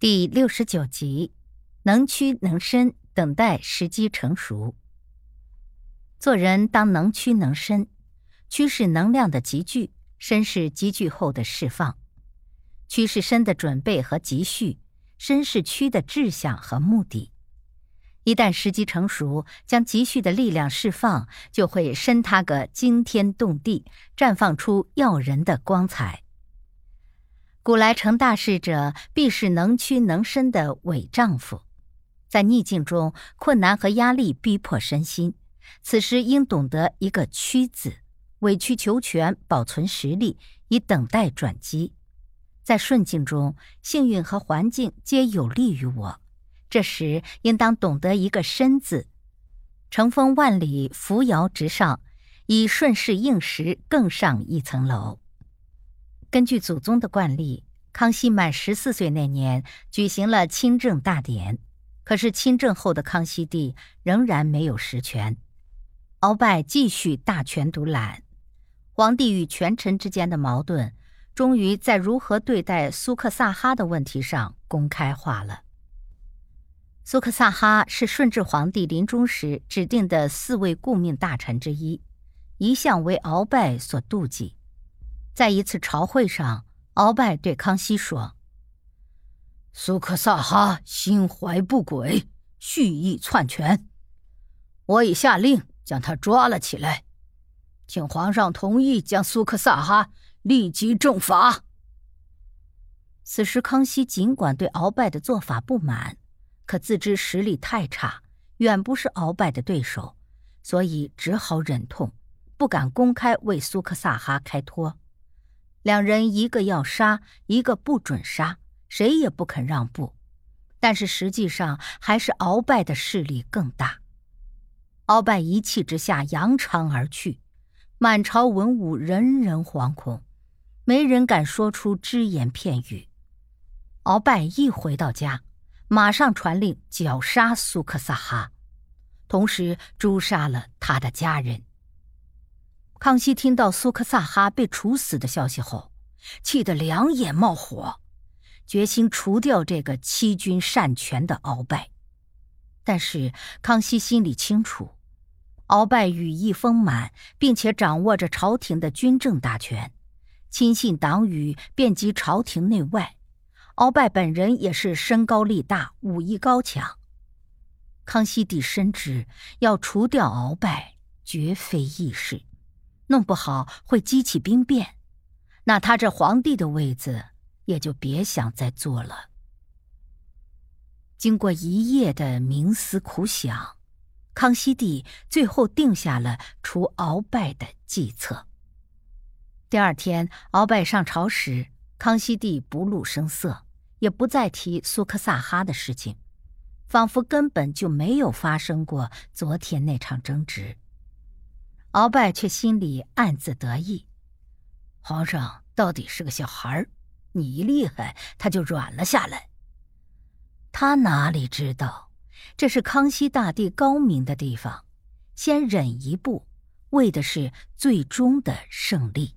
第六十九集，能屈能伸，等待时机成熟。做人当能屈能伸，屈是能量的集聚，伸是集聚后的释放。屈是伸的准备和积蓄，伸是屈的志向和目的。一旦时机成熟，将积蓄的力量释放，就会伸它个惊天动地，绽放出耀人的光彩。古来成大事者，必是能屈能伸的伟丈夫。在逆境中，困难和压力逼迫身心，此时应懂得一个“屈”字，委曲求全，保存实力，以等待转机。在顺境中，幸运和环境皆有利于我，这时应当懂得一个“伸”字，乘风万里，扶摇直上，以顺势应时，更上一层楼。根据祖宗的惯例，康熙满十四岁那年举行了亲政大典。可是亲政后的康熙帝仍然没有实权，鳌拜继续大权独揽，皇帝与权臣之间的矛盾，终于在如何对待苏克萨哈的问题上公开化了。苏克萨哈是顺治皇帝临终时指定的四位顾命大臣之一，一向为鳌拜所妒忌。在一次朝会上，鳌拜对康熙说：“苏克萨哈心怀不轨，蓄意篡权，我已下令将他抓了起来，请皇上同意将苏克萨哈立即正法。”此时，康熙尽管对鳌拜的做法不满，可自知实力太差，远不是鳌拜的对手，所以只好忍痛，不敢公开为苏克萨哈开脱。两人一个要杀，一个不准杀，谁也不肯让步。但是实际上还是鳌拜的势力更大。鳌拜一气之下扬长而去，满朝文武人人惶恐，没人敢说出只言片语。鳌拜一回到家，马上传令绞杀苏克萨哈，同时诛杀了他的家人。康熙听到苏克萨哈被处死的消息后，气得两眼冒火，决心除掉这个欺君擅权的鳌拜。但是康熙心里清楚，鳌拜羽翼丰满，并且掌握着朝廷的军政大权，亲信党羽遍及朝廷内外。鳌拜本人也是身高力大，武艺高强。康熙帝深知，要除掉鳌拜绝非易事。弄不好会激起兵变，那他这皇帝的位子也就别想再坐了。经过一夜的冥思苦想，康熙帝最后定下了除鳌拜的计策。第二天，鳌拜上朝时，康熙帝不露声色，也不再提苏克萨哈的事情，仿佛根本就没有发生过昨天那场争执。鳌拜却心里暗自得意，皇上到底是个小孩儿，你一厉害，他就软了下来。他哪里知道，这是康熙大帝高明的地方，先忍一步，为的是最终的胜利。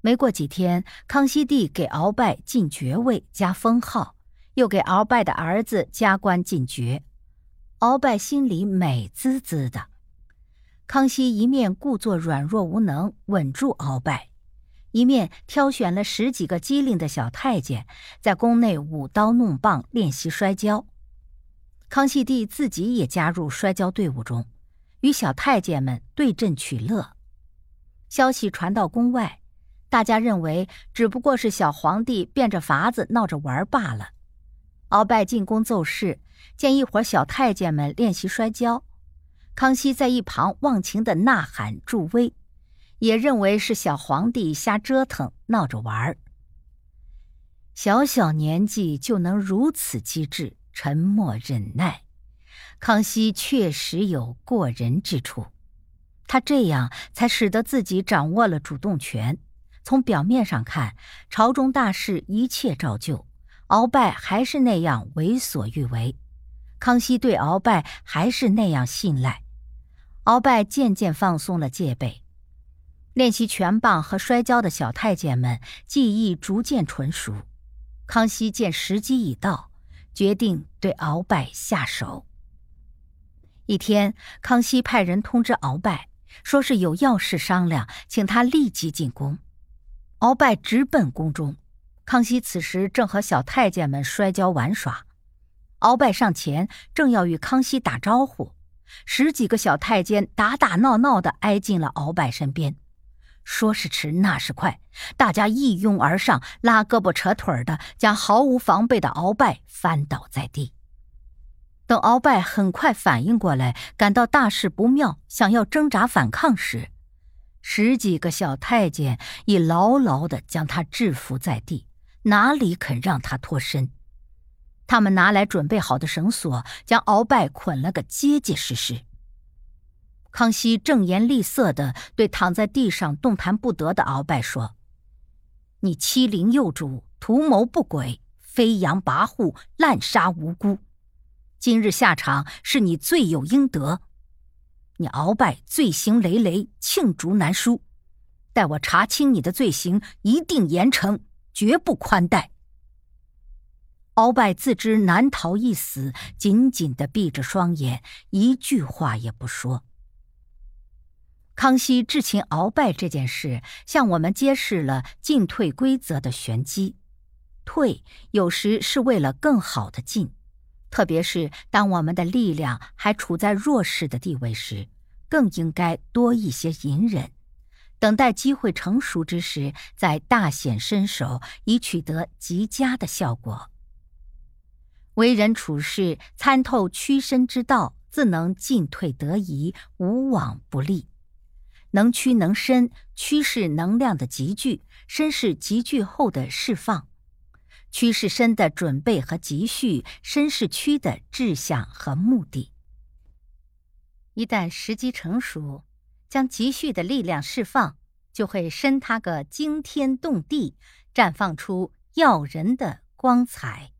没过几天，康熙帝给鳌拜进爵位加封号，又给鳌拜的儿子加官进爵，鳌拜心里美滋滋的。康熙一面故作软弱无能，稳住鳌拜，一面挑选了十几个机灵的小太监，在宫内舞刀弄棒练习摔跤。康熙帝自己也加入摔跤队伍中，与小太监们对阵取乐。消息传到宫外，大家认为只不过是小皇帝变着法子闹着玩罢了。鳌拜进宫奏事，见一伙小太监们练习摔跤。康熙在一旁忘情的呐喊助威，也认为是小皇帝瞎折腾闹着玩儿。小小年纪就能如此机智、沉默忍耐，康熙确实有过人之处。他这样才使得自己掌握了主动权。从表面上看，朝中大事一切照旧，鳌拜还是那样为所欲为，康熙对鳌拜还是那样信赖。鳌拜渐渐放松了戒备，练习拳棒和摔跤的小太监们技艺逐渐纯熟。康熙见时机已到，决定对鳌拜下手。一天，康熙派人通知鳌拜，说是有要事商量，请他立即进宫。鳌拜直奔宫中，康熙此时正和小太监们摔跤玩耍。鳌拜上前，正要与康熙打招呼，十几个小太监打打闹闹的挨进了鳌拜身边。说时迟，那时快，大家一拥而上，拉胳膊扯腿的，将毫无防备的鳌拜翻倒在地。等鳌拜很快反应过来，感到大事不妙，想要挣扎反抗时，十几个小太监已牢牢地将他制服在地，哪里肯让他脱身？他们拿来准备好的绳索，将鳌拜捆了个结结实实。康熙正颜厉色地对躺在地上动弹不得的鳌拜说：“你欺凌幼主，图谋不轨，飞扬跋扈，滥杀无辜。今日下场是你罪有应得。你鳌拜罪行累累，罄竹难书。待我查清你的罪行，一定严惩，绝不宽待。”鳌拜自知难逃一死，紧紧地闭着双眼，一句话也不说。康熙智擒鳌拜这件事，向我们揭示了进退规则的玄机。退有时是为了更好的进，特别是当我们的力量还处在弱势的地位时，更应该多一些隐忍，等待机会成熟之时再大显身手，以取得极佳的效果。为人处事，参透屈伸之道，自能进退得宜，无往不利。能屈能伸，屈是能量的集聚，伸是集聚后的释放。屈是伸的准备和积蓄，伸是屈的志向和目的。一旦时机成熟，将积蓄的力量释放，就会伸它个惊天动地，绽放出耀人的光彩。